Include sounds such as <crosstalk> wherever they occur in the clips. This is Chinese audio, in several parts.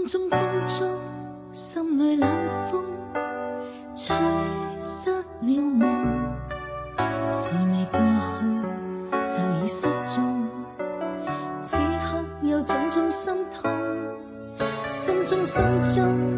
风中风中，心里冷风吹失了梦，是未过去就已失踪。此刻有种种心痛，心中心中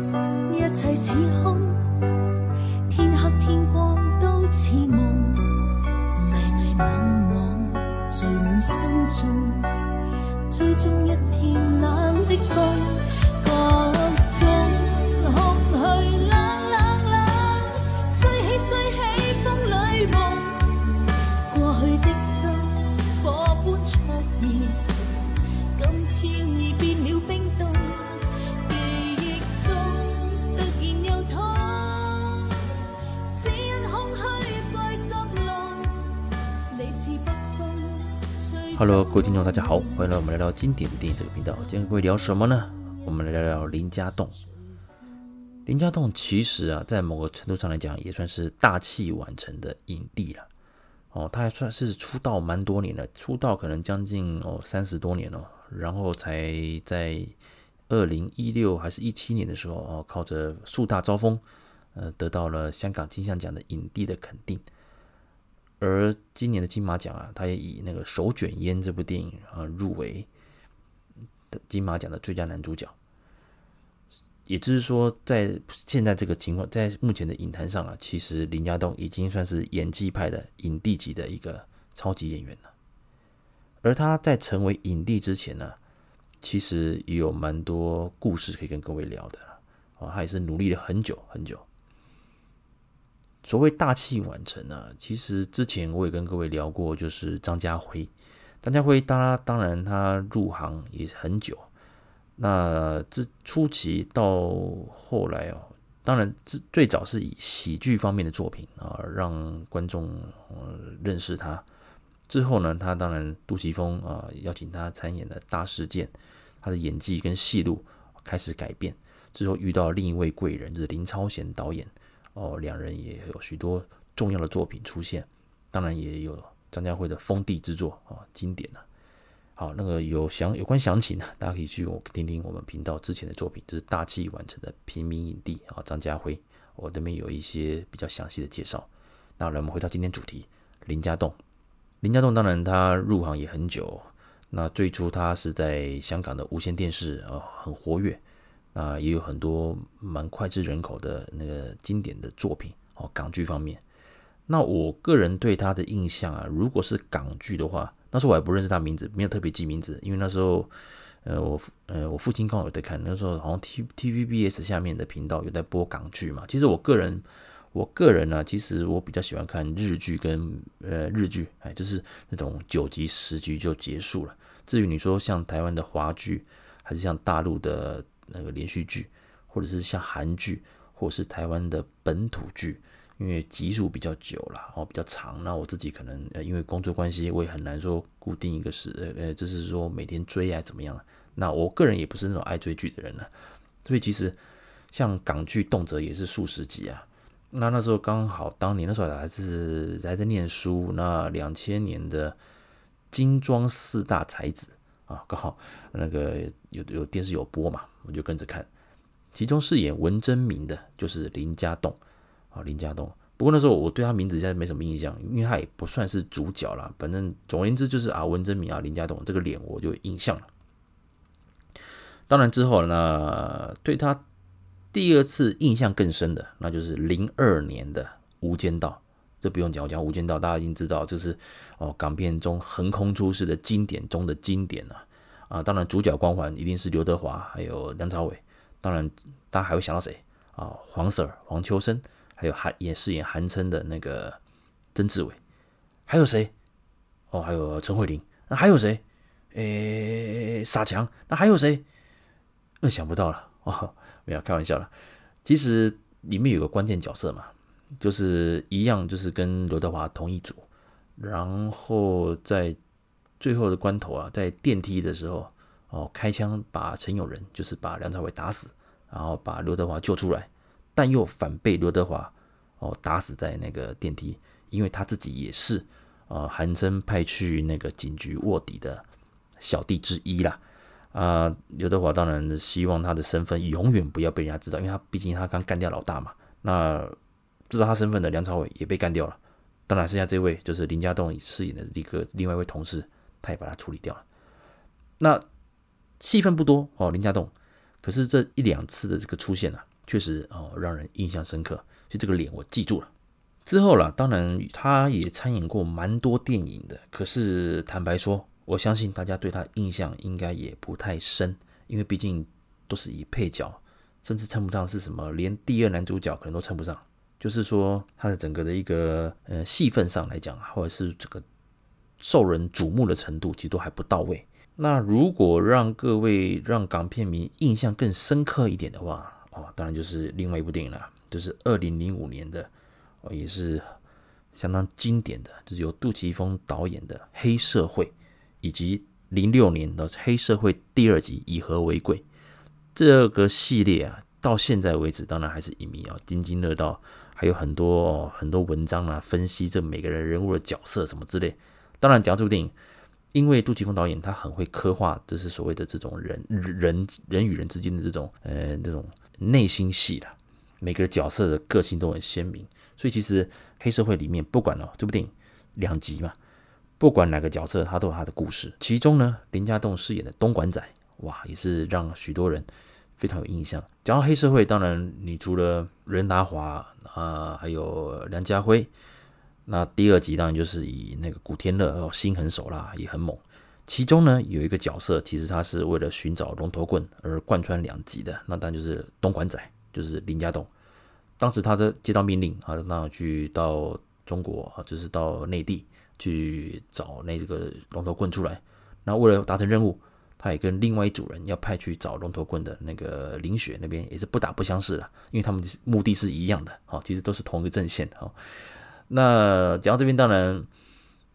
Hello，各位听众，大家好，欢迎来我们聊聊经典电影这个频道。今天各位聊什么呢？我们来聊聊林家栋。林家栋其实啊，在某个程度上来讲，也算是大器晚成的影帝了。哦，他还算是出道蛮多年了，出道可能将近哦三十多年了，然后才在二零一六还是一七年的时候哦，靠着树大招风，呃，得到了香港金像奖的影帝的肯定。而今年的金马奖啊，他也以那个《手卷烟》这部电影啊入围金马奖的最佳男主角。也就是说，在现在这个情况，在目前的影坛上啊，其实林家栋已经算是演技派的影帝级的一个超级演员了。而他在成为影帝之前呢，其实也有蛮多故事可以跟各位聊的啊，他也是努力了很久很久。所谓大器晚成呢，其实之前我也跟各位聊过，就是张家辉。张家辉当然当然他入行也很久，那这初期到后来哦，当然最最早是以喜剧方面的作品啊，让观众认识他。之后呢，他当然杜琪峰啊邀请他参演了《大事件》，他的演技跟戏路开始改变。之后遇到另一位贵人，就是林超贤导演。哦，两人也有许多重要的作品出现，当然也有张家辉的封地之作啊，经典了。好，那个有详有关详情呢，大家可以去我听听我们频道之前的作品，就是大器晚成的平民影帝啊，张家辉，我这边有一些比较详细的介绍。那我们回到今天主题，林家栋。林家栋当然他入行也很久，那最初他是在香港的无线电视啊，很活跃。啊，也有很多蛮脍炙人口的那个经典的作品哦，港剧方面。那我个人对他的印象啊，如果是港剧的话，那时候我还不认识他名字，没有特别记名字，因为那时候，呃，我呃我父亲刚好有在看，那时候好像 T TVBS 下面的频道有在播港剧嘛。其实我个人，我个人呢、啊，其实我比较喜欢看日剧跟呃日剧，哎，就是那种九集十集就结束了。至于你说像台湾的华剧，还是像大陆的。那个连续剧，或者是像韩剧，或者是台湾的本土剧，因为集数比较久了，哦，比较长，那我自己可能呃，因为工作关系，我也很难说固定一个时，呃呃，就是说每天追啊怎么样？那我个人也不是那种爱追剧的人呢，所以其实像港剧动辄也是数十集啊。那那时候刚好当年那时候还是还在念书，那两千年的金装四大才子啊，<laughs> 刚好那个有有电视有播嘛。我就跟着看，其中饰演文征明的就是林家栋啊，林家栋。不过那时候我对他名字现在没什么印象，因为他也不算是主角啦。反正总而言之就是啊，文征明啊，林家栋这个脸我就印象了。当然之后呢，对他第二次印象更深的，那就是零二年的《无间道》，这不用讲，我讲《无间道》，大家已经知道，这是哦港片中横空出世的经典中的经典了。啊，当然主角光环一定是刘德华，还有梁朝伟。当然，大家还会想到谁啊？黄 Sir 黄秋生，还有韩也饰演韩琛的那个曾志伟，还有谁？哦，还有陈慧琳。那还有谁？诶，傻强。那还有谁？那想不到了哦，没有开玩笑了。其实里面有个关键角色嘛，就是一样，就是跟刘德华同一组，然后在。最后的关头啊，在电梯的时候，哦，开枪把陈永仁，就是把梁朝伟打死，然后把刘德华救出来，但又反被刘德华哦打死在那个电梯，因为他自己也是啊韩琛派去那个警局卧底的小弟之一啦，啊，刘德华当然希望他的身份永远不要被人家知道，因为他毕竟他刚干掉老大嘛。那知道他身份的梁朝伟也被干掉了，当然剩下这位就是林家栋饰演的一个另外一位同事，他也把他处理掉了。那戏份不多哦，林家栋，可是这一两次的这个出现啊，确实哦让人印象深刻，就这个脸我记住了。之后啦，当然他也参演过蛮多电影的，可是坦白说。我相信大家对他印象应该也不太深，因为毕竟都是以配角，甚至称不上是什么，连第二男主角可能都称不上。就是说，它的整个的一个呃戏份上来讲，或者是这个受人瞩目的程度，其实都还不到位。那如果让各位让港片迷印象更深刻一点的话，哦，当然就是另外一部电影了，就是二零零五年的，哦，也是相当经典的，就是由杜琪峰导演的《黑社会》。以及零六年的黑社会第二集以和为贵，这个系列啊，到现在为止，当然还是影迷啊津津乐道，还有很多、很多文章啊分析这每个人人物的角色什么之类。当然，讲这部电影，因为杜琪峰导演他很会刻画，就是所谓的这种人人人与人之间的这种呃这种内心戏啦，每个角色的个性都很鲜明，所以其实黑社会里面不管哦这部电影两集嘛。不管哪个角色，他都有他的故事。其中呢，林家栋饰演的东莞仔，哇，也是让许多人非常有印象。讲到黑社会，当然你除了任达华啊，还有梁家辉，那第二集当然就是以那个古天乐哦，心狠手辣，也很猛。其中呢，有一个角色，其实他是为了寻找龙头棍而贯穿两集的，那当然就是东莞仔，就是林家栋。当时他的接到命令啊，那去到中国啊，就是到内地。去找那个龙头棍出来，那为了达成任务，他也跟另外一组人要派去找龙头棍的那个林雪那边也是不打不相识了，因为他们目的是一样的，好，其实都是同一个阵线，的，哈。那讲到这边，当然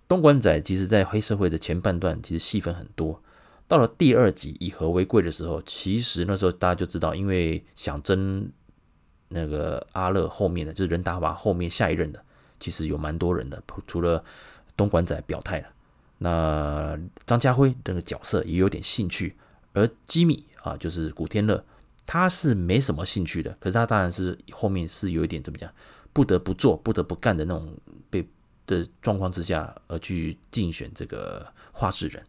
东莞仔其实在黑社会的前半段其实戏份很多，到了第二集以和为贵的时候，其实那时候大家就知道，因为想争那个阿乐后面的，就是任达华后面下一任的，其实有蛮多人的，除了。东莞仔表态了，那张家辉这个角色也有点兴趣，而吉米啊，就是古天乐，他是没什么兴趣的，可是他当然是后面是有一点怎么讲，不得不做、不得不干的那种被的状况之下而去竞选这个话事人。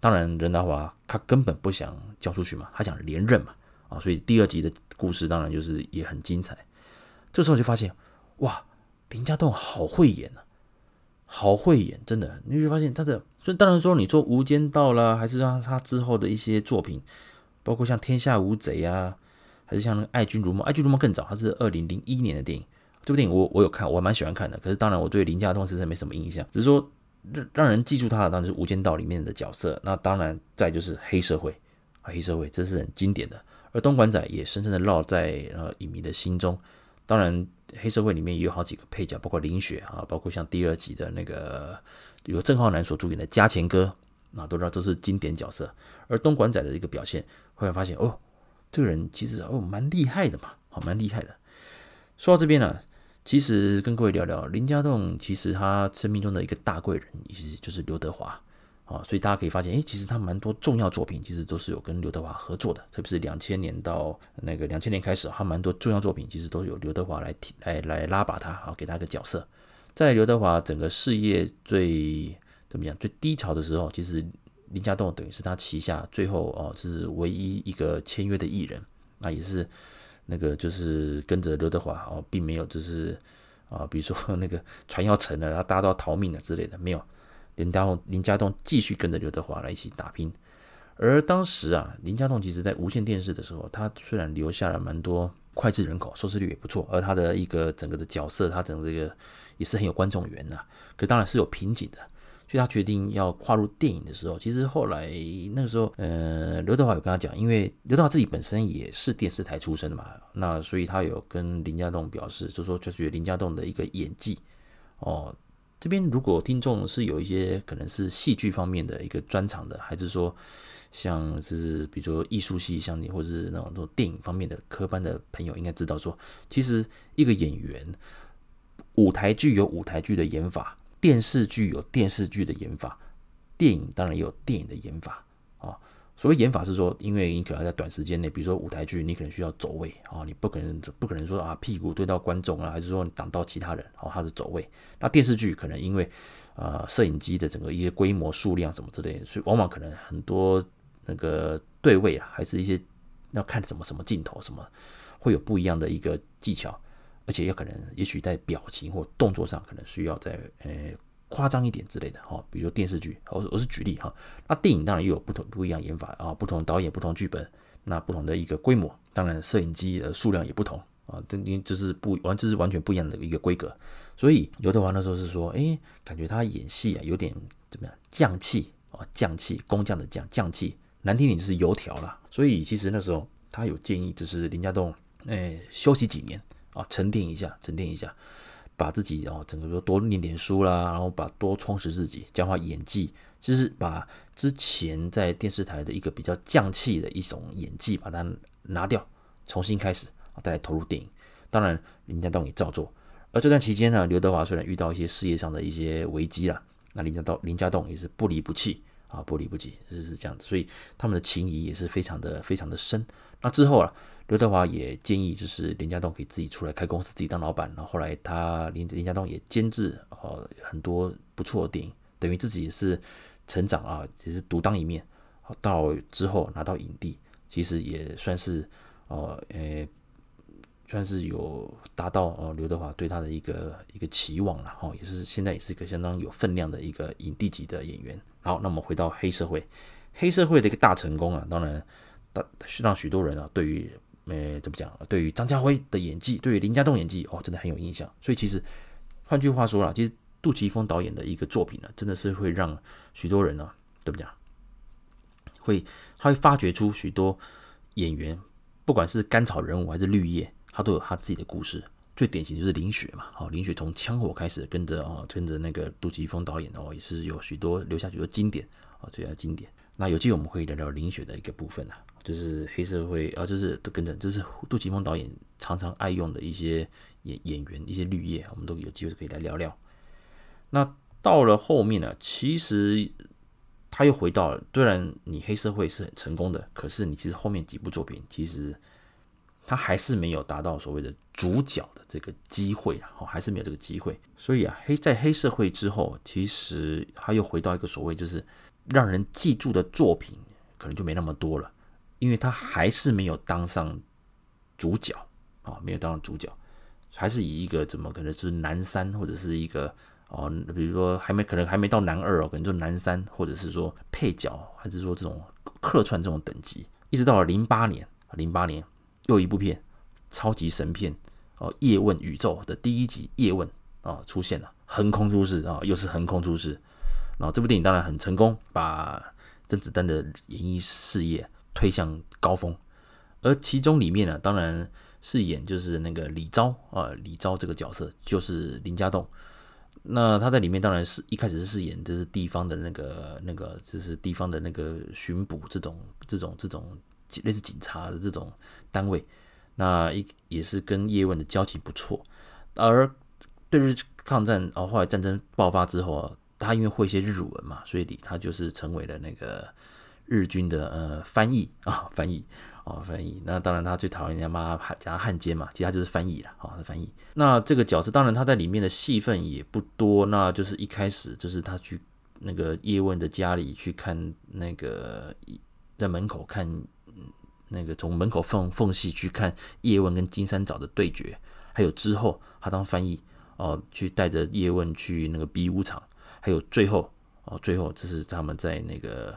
当然，任达华他根本不想交出去嘛，他想连任嘛，啊，所以第二集的故事当然就是也很精彩。这时候就发现，哇，林家栋好会演啊！好会演，真的，你会发现他的。所以当然说，你说《无间道》啦，还是让他之后的一些作品，包括像《天下无贼》啊，还是像《爱君如梦》。《爱君如梦》更早，它是二零零一年的电影。这部电影我我有看，我还蛮喜欢看的。可是当然，我对林家栋实在没什么印象，只是说让让人记住他的当然是《无间道》里面的角色。那当然再就是黑社会，黑社会这是很经典的。而东莞仔也深深的烙在呃影迷的心中。当然。黑社会里面也有好几个配角，包括林雪啊，包括像第二集的那个由郑浩南所主演的加钱哥，那都知道都是经典角色。而东莞仔的一个表现，后来发现哦，这个人其实哦蛮厉害的嘛，好蛮厉害的。说到这边呢、其实跟各位聊聊林家栋，其实他生命中的一个大贵人，其实就是刘德华。啊，所以大家可以发现，哎，其实他蛮多重要作品，其实都是有跟刘德华合作的，特别是两千年到那个两千年开始，他蛮多重要作品其实都有刘德华来提来来拉拔他，啊，给他个角色。在刘德华整个事业最怎么讲最低潮的时候，其实林家栋等于是他旗下最后哦是唯一一个签约的艺人，那也是那个就是跟着刘德华哦，并没有就是啊，比如说那个船要沉了，然后大家都要逃命了之类的，没有。林家栋，林家栋继续跟着刘德华来一起打拼。而当时啊，林家栋其实在无线电视的时候，他虽然留下了蛮多脍炙人口，收视率也不错，而他的一个整个的角色，他整个这个也是很有观众缘呐。可当然是有瓶颈的，所以他决定要跨入电影的时候，其实后来那个时候，呃，刘德华有跟他讲，因为刘德华自己本身也是电视台出身的嘛，那所以他有跟林家栋表示，就说就觉得林家栋的一个演技哦。这边如果听众是有一些可能是戏剧方面的一个专长的，还是说像是比如说艺术系像你，或者是那种电影方面的科班的朋友，应该知道说，其实一个演员，舞台剧有舞台剧的演法，电视剧有电视剧的演法，电影当然也有电影的演法。所谓演法是说，因为你可能在短时间内，比如说舞台剧，你可能需要走位啊，你不可能不可能说啊屁股对到观众啊，还是说你挡到其他人，哦，他是走位。那电视剧可能因为呃摄影机的整个一些规模数量什么之类的，所以往往可能很多那个对位啊，还是一些要看什么什么镜头什么，会有不一样的一个技巧，而且也可能也许在表情或动作上可能需要在呃。夸张一点之类的哈，比如说电视剧，我我是举例哈。那电影当然又有不同不一样演法啊，不同导演、不同剧本，那不同的一个规模，当然摄影机的数量也不同啊，这就是不完，这是完全不一样的一个规格。所以刘德华那时候是说，哎，感觉他演戏啊有点怎么样，匠气啊，匠气，工匠的匠，匠气，难听点就是油条了。所以其实那时候他有建议，就是林家栋，哎，休息几年啊，沉淀一下，沉淀一下。把自己哦，整个说多念点书啦，然后把多充实自己，强化演技，就是把之前在电视台的一个比较匠气的一种演技，把它拿掉，重新开始啊，再来投入电影。当然，林家栋也照做。而这段期间呢，刘德华虽然遇到一些事业上的一些危机啦，那林家栋林家栋也是不离不弃啊，不离不弃，就是这样子。所以他们的情谊也是非常的非常的深。那之后啊。刘德华也建议，就是林家栋可以自己出来开公司，自己当老板。然后后来他林林家栋也监制呃很多不错的电影，等于自己也是成长啊，也是独当一面。到之后拿到影帝，其实也算是呃呃算是有达到呃刘德华对他的一个一个期望了哈，也是现在也是一个相当有分量的一个影帝级的演员。好，那么回到黑社会，黑社会的一个大成功啊，当然大让许多人啊对于呃，怎么讲？对于张家辉的演技，对于林家栋演技，哦，真的很有印象。所以其实，换句话说啦，其实杜琪峰导演的一个作品呢，真的是会让许多人呢，怎么讲？会他会发掘出许多演员，不管是甘草人物还是绿叶，他都有他自己的故事。最典型就是林雪嘛，哦，林雪从枪火开始跟着哦，跟着那个杜琪峰导演哦，也是有许多留下许多经典哦，最佳经典。那有机会我们可以聊聊林雪的一个部分啊。就是黑社会啊，就是都跟着，就是杜琪峰导演常常爱用的一些演演员，一些绿叶，我们都有机会可以来聊聊。那到了后面呢，其实他又回到了，虽然你黑社会是很成功的，可是你其实后面几部作品，其实他还是没有达到所谓的主角的这个机会啊，还是没有这个机会。所以啊，黑在黑社会之后，其实他又回到一个所谓就是让人记住的作品，可能就没那么多了。因为他还是没有当上主角啊，没有当上主角，还是以一个怎么可能是男三或者是一个哦，比如说还没可能还没到男二哦，可能就男三或者是说配角，还是说这种客串这种等级，一直到了零八年，零八年又一部片超级神片哦，《叶问宇宙》的第一集《叶问》啊出现了，横空出世啊，又是横空出世，然后这部电影当然很成功，把甄子丹的演艺事业。推向高峰，而其中里面呢，当然饰演就是那个李昭啊，李昭这个角色就是林家栋。那他在里面当然是一开始是饰演就是地方的那个那个就是地方的那个巡捕这种这种这种类似警察的这种单位。那一也是跟叶问的交情不错，而对日抗战啊，后来战争爆发之后啊，他因为会一些日文嘛，所以他就是成为了那个。日军的呃翻译啊，翻译啊，翻译。那当然，他最讨厌人家骂他加汉奸嘛，其他就是翻译了啊，是翻译。那这个角色，当然他在里面的戏份也不多。那就是一开始就是他去那个叶问的家里去看那个在门口看那个从门口缝缝隙去看叶问跟金山找的对决，还有之后他当翻译哦，去带着叶问去那个比武场，还有最后哦，最后就是他们在那个。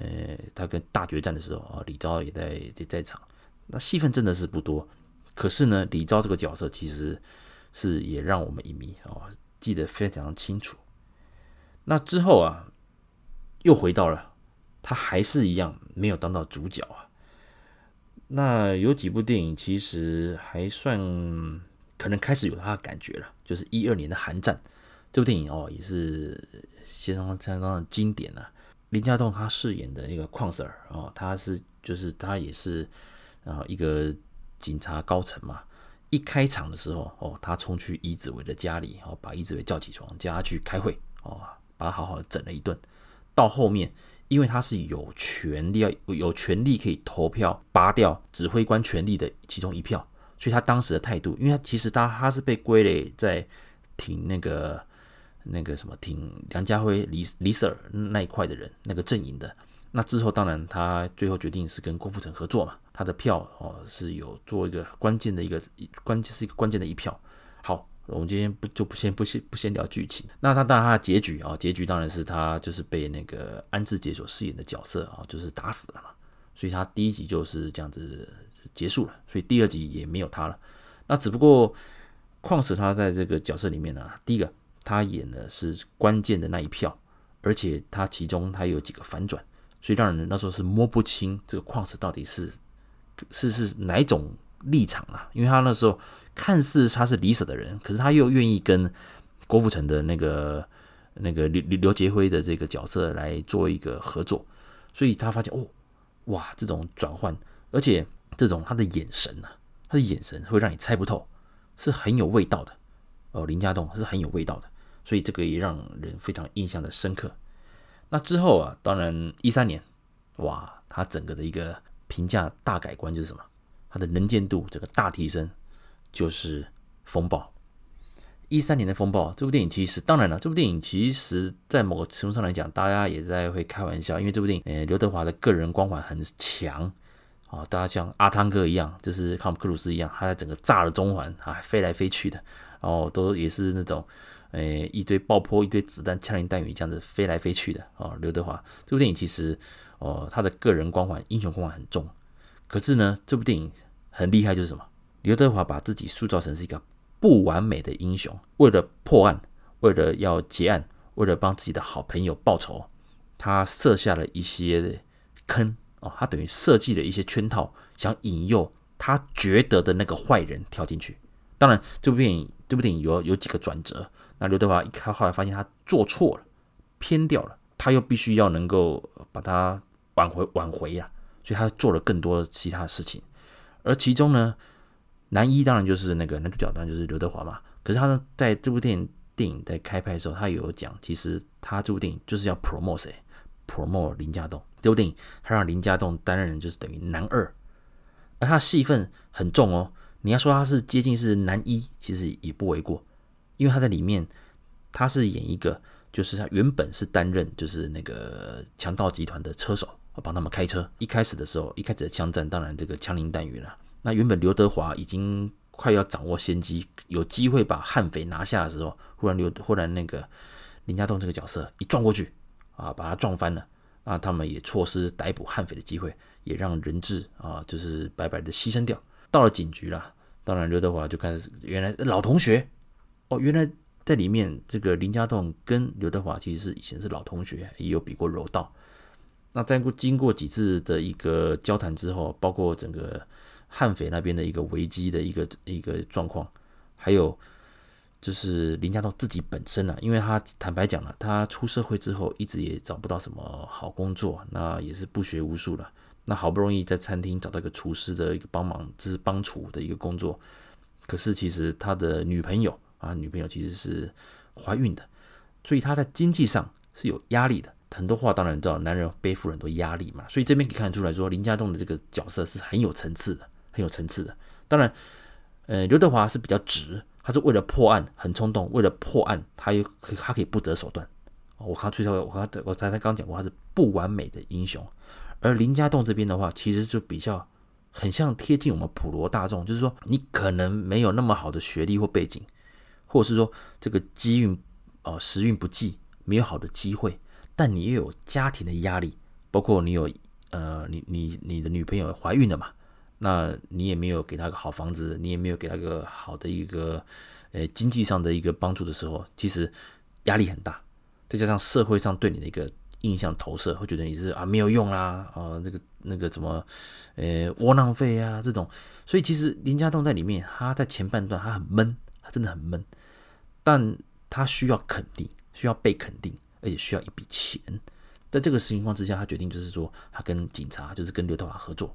呃，他跟大决战的时候啊，李昭也在也在场，那戏份真的是不多。可是呢，李昭这个角色其实是也让我们影迷哦记得非常清楚。那之后啊，又回到了他还是一样没有当到主角啊。那有几部电影其实还算可能开始有他的感觉了，就是一二年的《寒战》这部电影哦，也是相当相当的经典啊。林家栋他饰演的一个矿 Sir 哦，他是就是他也是啊一个警察高层嘛。一开场的时候哦，他冲去伊子伟的家里哦，把伊子伟叫起床，叫他去开会哦，把他好好的整了一顿。到后面因为他是有权利要有权利可以投票拔掉指挥官权力的其中一票，所以他当时的态度，因为他其实他他是被归类在挺那个那个什么挺梁家辉李李 Sir 那一块的人那个阵营的。那之后当然他最后决定是跟郭富城合作嘛，他的票哦是有做一个关键的一个关键是一个关键的一票。好。我们今天不就不先不先不先聊剧情，那他当然他的结局啊，结局当然是他就是被那个安志杰所饰演的角色啊，就是打死了嘛，所以他第一集就是这样子结束了，所以第二集也没有他了。那只不过况且他在这个角色里面呢、第一个他演的是关键的那一票，而且他其中他有几个反转，所以让人那时候是摸不清这个矿石到底是是是哪一种立场啊，因为他那时候。看似他是李舍的人，可是他又愿意跟郭富城的那个那个刘刘刘杰辉的这个角色来做一个合作，所以他发现哦，哇，这种转换，而且这种他的眼神、啊，他的眼神会让你猜不透，是很有味道的哦。林家栋是很有味道的，所以这个也让人非常印象的深刻。那之后啊，当然一三年，哇，他整个的一个评价大改观就是什么？他的能见度这个大提升。就是风暴，一三年的风暴。这部电影其实，当然了，这部电影其实，在某个程度上来讲，大家也在会开玩笑，因为这部电影，呃，刘德华的个人光环很强啊。大家像阿汤哥一样，就是汤姆克鲁斯一样，他在整个炸了中环啊，飞来飞去的，然后都也是那种，呃，一堆爆破、一堆子弹、枪林弹雨这样子飞来飞去的啊。刘德华这部电影其实，哦，他的个人光环、英雄光环很重。可是呢，这部电影很厉害，就是什么？刘德华把自己塑造成是一个不完美的英雄，为了破案，为了要结案，为了帮自己的好朋友报仇，他设下了一些坑哦，他等于设计了一些圈套，想引诱他觉得的那个坏人跳进去。当然，这部电影这部电影有有几个转折，那刘德华一看后来发现他做错了，偏掉了，他又必须要能够把他挽回挽回呀，所以他做了更多其他的事情，而其中呢。男一当然就是那个男主角，当然就是刘德华嘛。可是他呢，在这部电影电影在开拍的时候，他有讲，其实他这部电影就是要 promote 谁？promote 林家栋。这部电影他让林家栋担任就是等于男二，而他戏份很重哦。你要说他是接近是男一，其实也不为过，因为他在里面他是演一个，就是他原本是担任就是那个强盗集团的车手，帮他们开车。一开始的时候，一开始的枪战，当然这个枪林弹雨了。那原本刘德华已经快要掌握先机，有机会把悍匪拿下的时候，忽然刘忽然那个林家栋这个角色一撞过去，啊，把他撞翻了。那他们也错失逮捕悍匪的机会，也让人质啊，就是白白的牺牲掉。到了警局了，当然刘德华就开始原来老同学哦，原来在里面这个林家栋跟刘德华其实是以前是老同学，也有比过柔道。那在过经过几次的一个交谈之后，包括整个。悍匪那边的一个危机的一个一个状况，还有就是林家栋自己本身啊，因为他坦白讲了，他出社会之后一直也找不到什么好工作，那也是不学无术了。那好不容易在餐厅找到一个厨师的一个帮忙，就是帮厨的一个工作，可是其实他的女朋友啊，女朋友其实是怀孕的，所以他在经济上是有压力的。很多话当然知道，男人背负很多压力嘛，所以这边可以看得出来说，林家栋的这个角色是很有层次的。很有层次的，当然，呃，刘德华是比较直，他是为了破案很冲动，为了破案，他又可他可以不择手段。我刚最后我刚我才才刚讲过，他是不完美的英雄。而林家栋这边的话，其实就比较很像贴近我们普罗大众，就是说你可能没有那么好的学历或背景，或者是说这个机运哦时运不济，没有好的机会，但你又有家庭的压力，包括你有呃你你你的女朋友怀孕了嘛。那你也没有给她个好房子，你也没有给她个好的一个，呃，经济上的一个帮助的时候，其实压力很大。再加上社会上对你的一个印象投射，会觉得你是啊没有用啦，啊这个那个什么，呃窝囊废啊这种。所以其实林家栋在里面，他在前半段他很闷，他真的很闷，但他需要肯定，需要被肯定，而且需要一笔钱。在这个情况之下，他决定就是说，他跟警察，就是跟刘德华合作。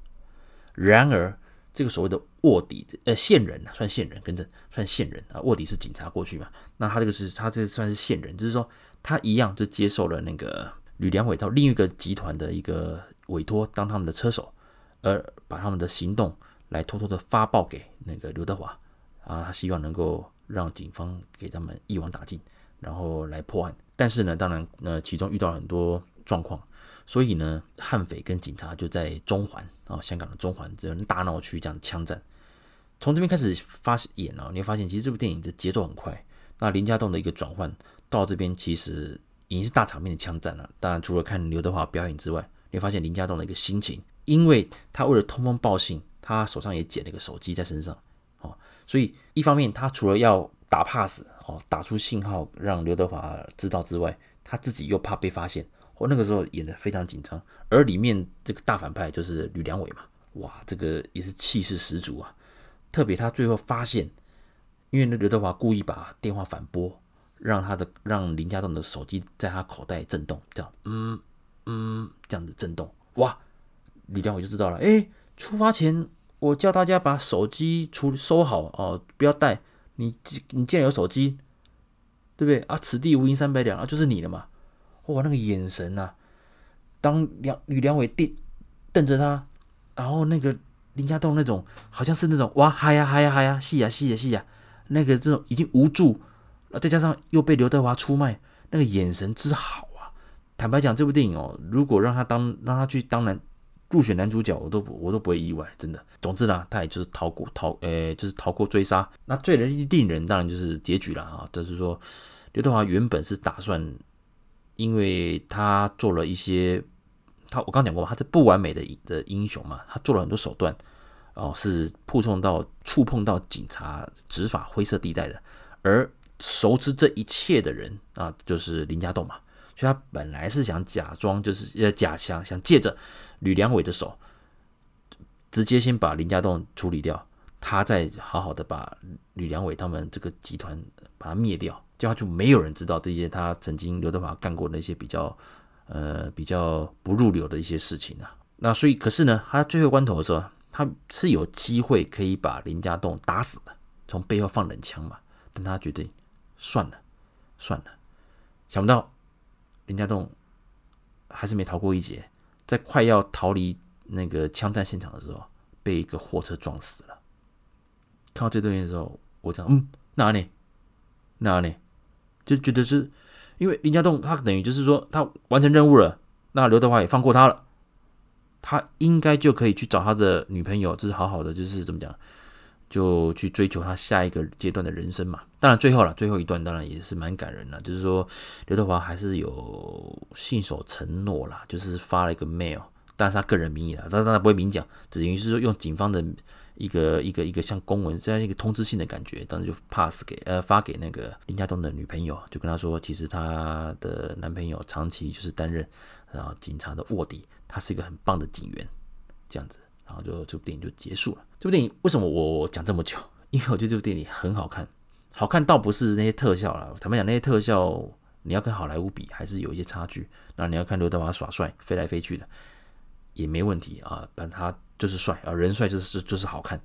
然而，这个所谓的卧底，呃，线人，算线人，跟着算线人啊。卧底是警察过去嘛？那他这个是他这算是线人，就是说他一样就接受了那个吕良伟到另一个集团的一个委托当他们的车手，而把他们的行动来偷偷的发报给那个刘德华啊，他希望能够让警方给他们一网打尽，然后来破案。但是呢，当然呃，其中遇到很多状况，所以呢，悍匪跟警察就在中环啊，香港的中环这种大闹区这样枪战。从这边开始发演啊，你会发现其实这部电影的节奏很快。那林家栋的一个转换到这边，其实已经是大场面的枪战了。当然，除了看刘德华表演之外，你会发现林家栋的一个心情，因为他为了通风报信，他手上也捡了一个手机在身上，所以一方面他除了要打 pass 哦，打出信号让刘德华知道之外，他自己又怕被发现，我，那个时候演的非常紧张。而里面这个大反派就是吕良伟嘛，哇，这个也是气势十足啊。特别他最后发现，因为那刘德华故意把电话反拨，让他的让林家栋的手机在他口袋震动，这样，嗯嗯，这样子震动，哇，吕良伟就知道了，哎，出发前我叫大家把手机处收好哦，不要带。你你既然有手机，对不对啊？此地无银三百两啊，就是你的嘛。哇，那个眼神呐、当梁吕良伟瞪瞪着他，然后那个。林家栋那种好像是那种哇嗨呀嗨呀嗨呀，戏呀戏呀戏呀，那个这种已经无助，再加上又被刘德华出卖，那个眼神之好啊！坦白讲，这部电影哦，如果让他当让他去当男入选男主角，我都我都不会意外，真的。总之呢，他也就是逃过逃，诶，就是逃过追杀。那最令令人当然就是结局了啊，就是说刘德华原本是打算，因为他做了一些。他我刚讲过嘛，他是不完美的的英雄嘛，他做了很多手段，哦，是触碰到触碰到警察执法灰色地带的，而熟知这一切的人啊，就是林家栋嘛，所以他本来是想假装就是呃假想想借着吕良伟的手，直接先把林家栋处理掉，他再好好的把吕良伟他们这个集团把它灭掉，这样就没有人知道这些他曾经刘德华干过那些比较。呃，比较不入流的一些事情啊，那所以可是呢，他最后关头的时候，他是有机会可以把林家栋打死的，从背后放冷枪嘛，但他决定算了算了，想不到林家栋还是没逃过一劫，在快要逃离那个枪战现场的时候，被一个货车撞死了。看到这段的时候，我讲嗯，哪里哪里，就觉得是。因为林家栋他等于就是说他完成任务了，那刘德华也放过他了，他应该就可以去找他的女朋友，就是好好的，就是怎么讲，就去追求他下一个阶段的人生嘛。当然最后了，最后一段当然也是蛮感人的，就是说刘德华还是有信守承诺啦，就是发了一个 mail，但是他个人名义啦，但是他不会明讲，只于是说用警方的。一个一个一个像公文这样一个通知信的感觉，当时就 pass 给呃发给那个林家栋的女朋友，就跟他说，其实他的男朋友长期就是担任然后警察的卧底，他是一个很棒的警员，这样子，然后就这部电影就结束了。这部电影为什么我讲这么久？因为我觉得这部电影很好看，好看倒不是那些特效啦，坦白讲那些特效你要跟好莱坞比还是有一些差距。那你要看刘德华耍帅飞来飞去的也没问题啊，但他。就是帅啊，人帅就是就是好看。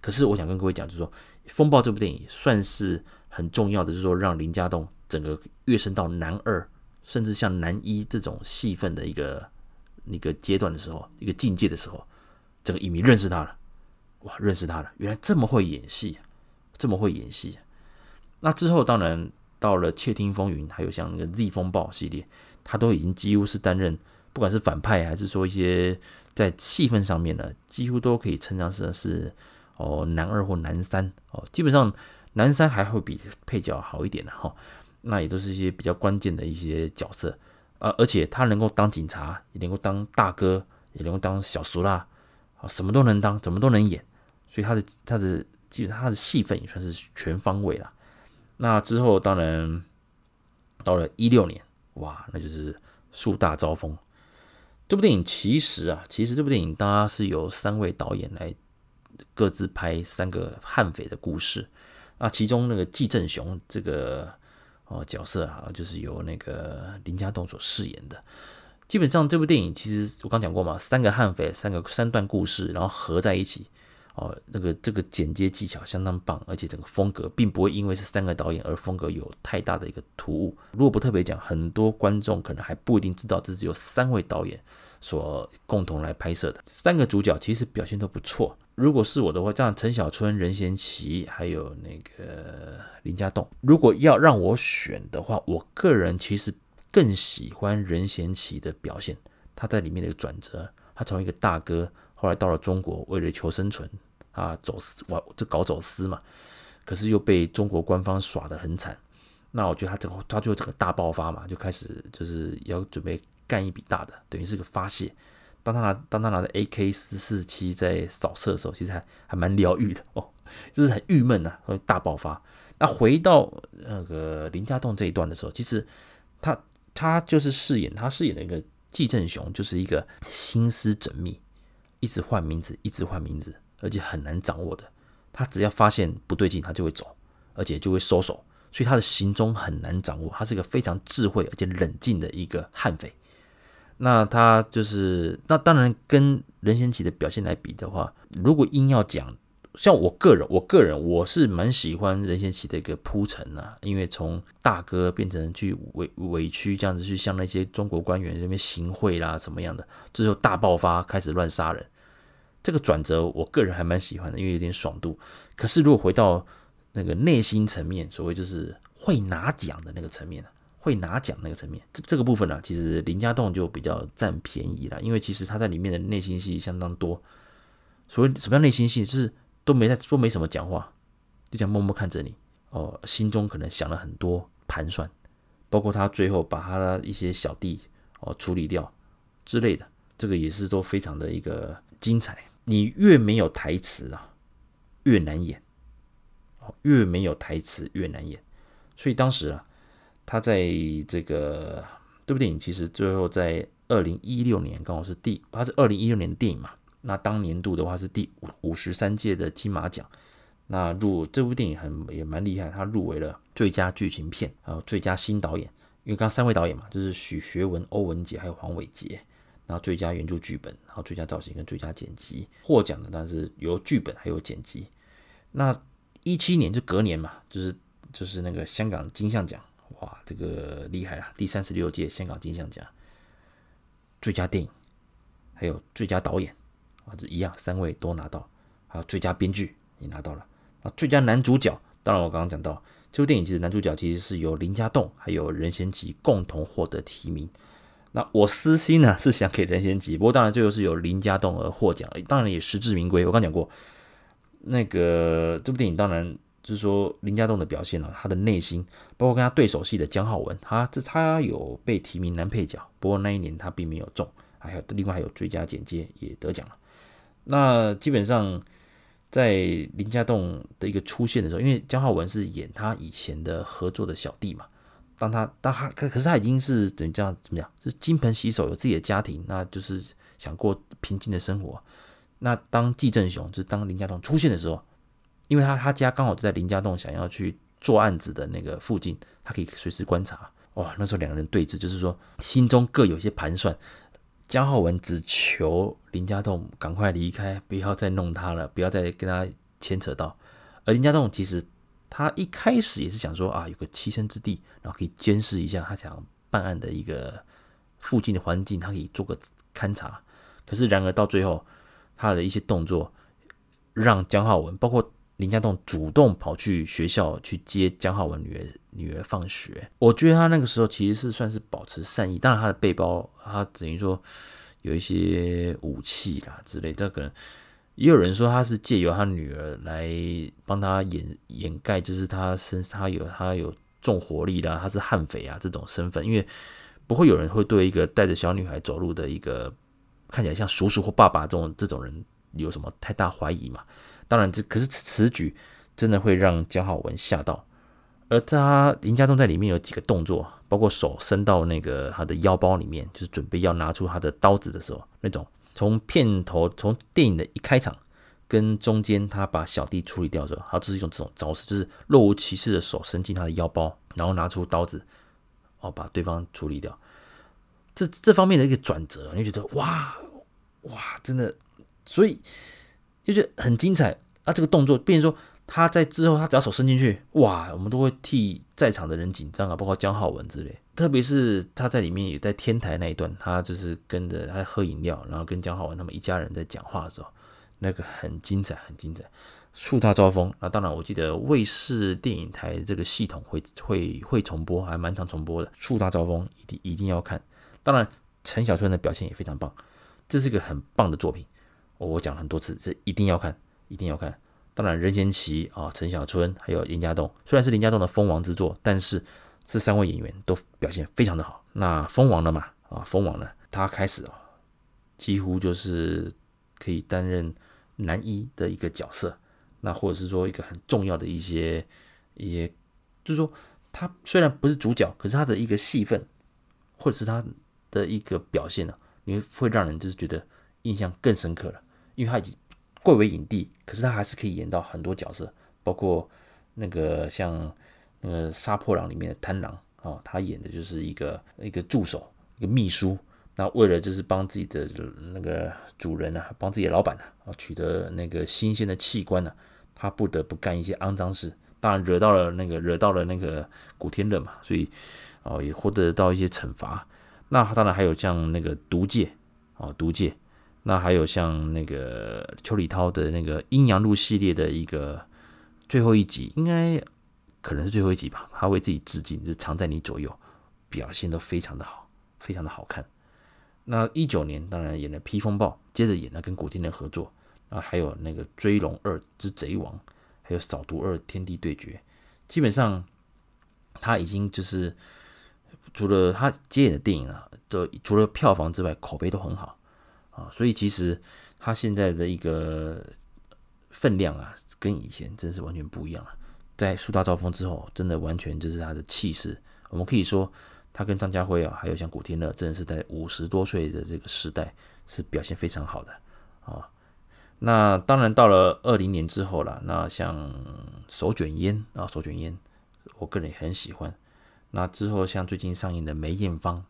可是我想跟各位讲，就是说《风暴》这部电影算是很重要的，就是说让林家栋整个跃升到男二，甚至像男一这种戏份的一个一个阶段的时候，一个境界的时候，整个影迷认识他了，哇，认识他了，原来这么会演戏，这么会演戏。那之后当然到了《窃听风云》，还有像那个《Z 风暴》系列，他都已经几乎是担任。不管是反派还是说一些在戏份上面呢，几乎都可以称上是是哦男二或男三哦，基本上男三还会比配角好一点的哈。那也都是一些比较关键的一些角色啊，而且他能够当警察，也能够当大哥，也能够当小叔啦，啊，什么都能当，怎么都能演，所以他的他的基本上他的戏份也算是全方位了。那之后当然到了一六年，哇，那就是树大招风。这部电影其实啊，其实这部电影它是由三位导演来各自拍三个悍匪的故事啊，其中那个季正雄这个哦角色啊，就是由那个林家栋所饰演的。基本上这部电影其实我刚讲过嘛，三个悍匪，三个三段故事，然后合在一起哦，那个这个剪接技巧相当棒，而且整个风格并不会因为是三个导演而风格有太大的一个突兀。如果不特别讲，很多观众可能还不一定知道这是由三位导演所共同来拍摄的。三个主角其实表现都不错。如果是我的话，像陈小春、任贤齐还有那个林家栋，如果要让我选的话，我个人其实更喜欢任贤齐的表现。他在里面的转折，他从一个大哥，后来到了中国，为了求生存。啊，走私哇，就搞走私嘛，可是又被中国官方耍得很惨。那我觉得他这个，他就整个大爆发嘛，就开始就是要准备干一笔大的，等于是个发泄。当他拿当他拿着 AK 四四七在扫射的时候，其实还还蛮疗愈的 <laughs> 哦，就是很郁闷呐，所以大爆发。那回到那个林家栋这一段的时候，其实他他就是饰演他饰演的一个纪政雄，就是一个心思缜密，一直换名字，一直换名字。而且很难掌握的，他只要发现不对劲，他就会走，而且就会收手，所以他的行踪很难掌握。他是一个非常智慧而且冷静的一个悍匪。那他就是，那当然跟任贤齐的表现来比的话，如果硬要讲，像我个人，我个人我是蛮喜欢任贤齐的一个铺陈啊，因为从大哥变成去委委屈这样子去向那些中国官员那边行贿啦，什么样的，最后大爆发开始乱杀人。这个转折，我个人还蛮喜欢的，因为有点爽度。可是如果回到那个内心层面，所谓就是会拿奖的那个层面，会拿奖那个层面，这这个部分呢、啊，其实林家栋就比较占便宜了，因为其实他在里面的内心戏相当多。所谓什么样内心戏，就是都没在都没什么讲话，就这样默默看着你哦，心中可能想了很多盘算，包括他最后把他的一些小弟哦处理掉之类的，这个也是都非常的一个精彩。你越没有台词啊，越难演，越没有台词越难演。所以当时啊，他在这个这部电影其实最后在二零一六年刚好是第，他是二零一六年的电影嘛。那当年度的话是第五五十三届的金马奖。那入这部电影很也蛮厉害，他入围了最佳剧情片，还有最佳新导演。因为刚三位导演嘛，就是许学文、欧文杰还有黄伟杰。然后最佳原著剧本，然后最佳造型跟最佳剪辑获奖的，当然是有剧本还有剪辑。那一七年就隔年嘛，就是就是那个香港金像奖，哇，这个厉害了，第三十六届香港金像奖最佳电影，还有最佳导演啊，这一样三位都拿到，还有最佳编剧也拿到了。啊，最佳男主角，当然我刚刚讲到这部电影其实男主角其实是由林家栋还有任贤齐共同获得提名。那我私心呢是想给任贤齐，不过当然最后是由林家栋而获奖，当然也实至名归。我刚讲过，那个这部电影当然就是说林家栋的表现了，他的内心，包括跟他对手戏的姜浩文，他这他有被提名男配角，不过那一年他并没有中，还有另外还有最佳剪接也得奖了。那基本上在林家栋的一个出现的时候，因为姜浩文是演他以前的合作的小弟嘛。当他当他可可是他已经是怎么样怎么讲，就是金盆洗手，有自己的家庭，那就是想过平静的生活。那当纪政雄就是当林家栋出现的时候，因为他他家刚好就在林家栋想要去做案子的那个附近，他可以随时观察。哇，那时候两个人对峙，就是说心中各有一些盘算。姜浩文只求林家栋赶快离开，不要再弄他了，不要再跟他牵扯到。而林家栋其实。他一开始也是想说啊，有个栖身之地，然后可以监视一下他想办案的一个附近的环境，他可以做个勘察。可是然而到最后，他的一些动作让姜浩文，包括林家栋主动跑去学校去接江浩文女儿女儿放学。我觉得他那个时候其实是算是保持善意，当然他的背包他等于说有一些武器啦之类，这可能。也有人说他是借由他女儿来帮他掩掩盖，就是他身他有他有重火力啦，他是悍匪啊这种身份，因为不会有人会对一个带着小女孩走路的一个看起来像叔叔或爸爸这种这种人有什么太大怀疑嘛？当然这可是此举真的会让姜浩文吓到，而他林家栋在里面有几个动作，包括手伸到那个他的腰包里面，就是准备要拿出他的刀子的时候那种。从片头，从电影的一开场跟中间，他把小弟处理掉之后，他就是一种这种招式，就是若无其事的手伸进他的腰包，然后拿出刀子，哦，把对方处理掉。这这方面的一个转折，你就觉得哇哇，真的。所以就觉得很精彩啊。这个动作，变成说他在之后，他只要手伸进去，哇，我们都会替在场的人紧张啊，包括江浩文之类。特别是他在里面也在天台那一段，他就是跟着他喝饮料，然后跟江浩文他们一家人在讲话的时候，那个很精彩，很精彩。树大招风，那当然，我记得卫视电影台这个系统会会会重播，还蛮常重播的。树大招风一定一定要看。当然，陈小春的表现也非常棒，这是个很棒的作品。我讲了很多次，这一定要看，一定要看。当然，任贤齐啊、陈小春还有林家栋，虽然是林家栋的封王之作，但是这三位演员都表现非常的好。那封王了嘛，啊，封王了，他开始啊，几乎就是可以担任男一的一个角色。那或者是说一个很重要的一些一些，就是说他虽然不是主角，可是他的一个戏份，或者是他的一个表现呢，你会让人就是觉得印象更深刻了。因为他已经贵为影帝，可是他还是可以演到很多角色，包括那个像那个杀破狼里面的贪狼哦，他演的就是一个一个助手，一个秘书。那为了就是帮自己的那个主人啊，帮自己的老板啊，取得那个新鲜的器官呢、啊。他不得不干一些肮脏事，当然惹到了那个惹到了那个古天乐嘛，所以哦也获得到一些惩罚。那当然还有像那个毒戒哦毒戒，那还有像那个邱礼涛的那个阴阳路系列的一个最后一集，应该可能是最后一集吧。他为自己致敬，就藏在你左右，表现都非常的好，非常的好看。那一九年当然演了《披风暴》，接着演了跟古天乐合作。啊，还有那个《追龙二之贼王》，还有《扫毒二天地对决》，基本上他已经就是除了他接演的电影啊，都除了票房之外，口碑都很好啊。所以其实他现在的一个分量啊，跟以前真是完全不一样了。在树大招风之后，真的完全就是他的气势。我们可以说，他跟张家辉啊，还有像古天乐，真的是在五十多岁的这个时代，是表现非常好的啊。那当然，到了二零年之后了。那像手卷烟啊，手卷烟，我个人也很喜欢。那之后像最近上映的梅艳芳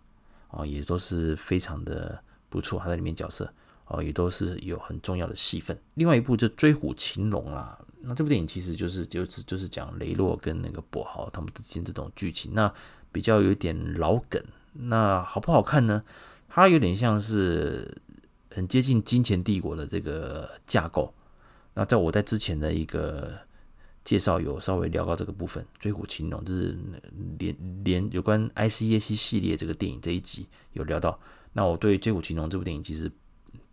啊，也都是非常的不错，他在里面角色哦，也都是有很重要的戏份。另外一部就《追虎擒龙》啦，那这部电影其实就是就是就是讲雷洛跟那个跛豪他们之间这种剧情，那比较有点老梗。那好不好看呢？它有点像是。很接近《金钱帝国》的这个架构。那在我在之前的一个介绍有稍微聊到这个部分，《追虎擒龙》就是连连有关 ICAC 系列这个电影这一集有聊到。那我对《追虎擒龙》这部电影其实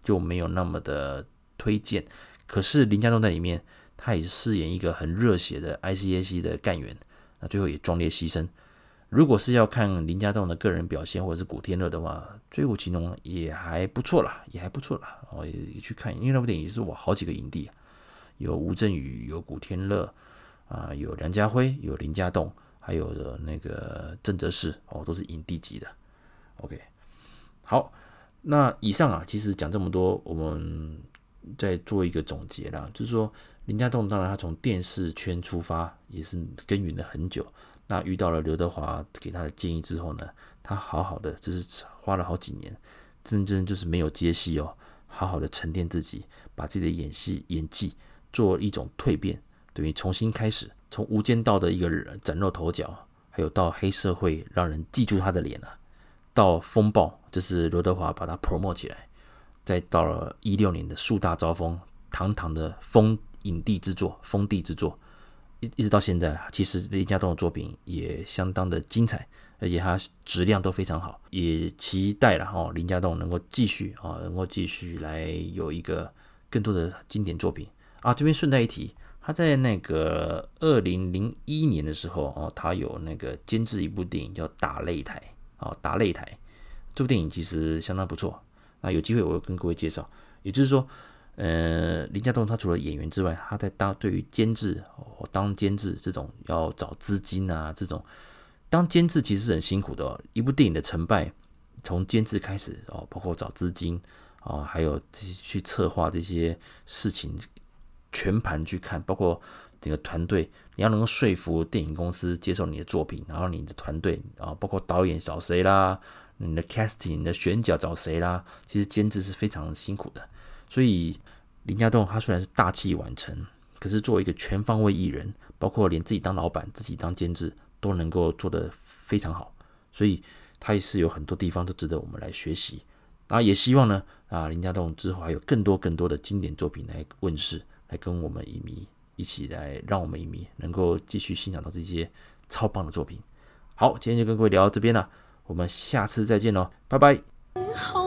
就没有那么的推荐。可是林家栋在里面，他也饰演一个很热血的 ICAC 的干员，那最后也壮烈牺牲。如果是要看林家栋的个人表现，或者是古天乐的话，《追虎擒龙》也还不错啦，也还不错啦。哦，也去看，因为那部电影是我好几个影帝，有吴镇宇，有古天乐，啊，有梁家辉，有林家栋，还有那个郑则仕，哦，都是影帝级的。OK，好，那以上啊，其实讲这么多，我们再做一个总结啦，就是说林家栋当然他从电视圈出发，也是耕耘了很久。那遇到了刘德华给他的建议之后呢，他好好的就是花了好几年，真正就是没有接戏哦，好好的沉淀自己，把自己的演戏演技做一种蜕变，等于重新开始，从《无间道》的一个崭露头角，还有到黑社会让人记住他的脸啊，到风暴就是刘德华把他 promote 起来，再到了一六年的树大招风，堂堂的封影帝之作，封帝之作。一一直到现在，其实林家栋的作品也相当的精彩，而且它质量都非常好，也期待了哈林家栋能够继续啊，能够继续来有一个更多的经典作品啊。这边顺带一提，他在那个二零零一年的时候哦，他有那个监制一部电影叫《打擂台》啊，《打擂台》这部电影其实相当不错，那有机会我会跟各位介绍，也就是说。呃，林家栋他除了演员之外，他在当对于监制哦，当监制这种要找资金啊，这种当监制其实是很辛苦的。一部电影的成败，从监制开始哦，包括找资金啊，还有去策划这些事情，全盘去看，包括整个团队，你要能够说服电影公司接受你的作品，然后你的团队啊，包括导演找谁啦，你的 casting、你的选角找谁啦，其实监制是非常辛苦的。所以林家栋他虽然是大器晚成，可是作为一个全方位艺人，包括连自己当老板、自己当监制都能够做得非常好，所以他也是有很多地方都值得我们来学习。啊，也希望呢啊林家栋之后还有更多更多的经典作品来问世，来跟我们影迷一起来，让我们影迷能够继续欣赏到这些超棒的作品。好，今天就跟各位聊到这边了，我们下次再见喽，拜拜。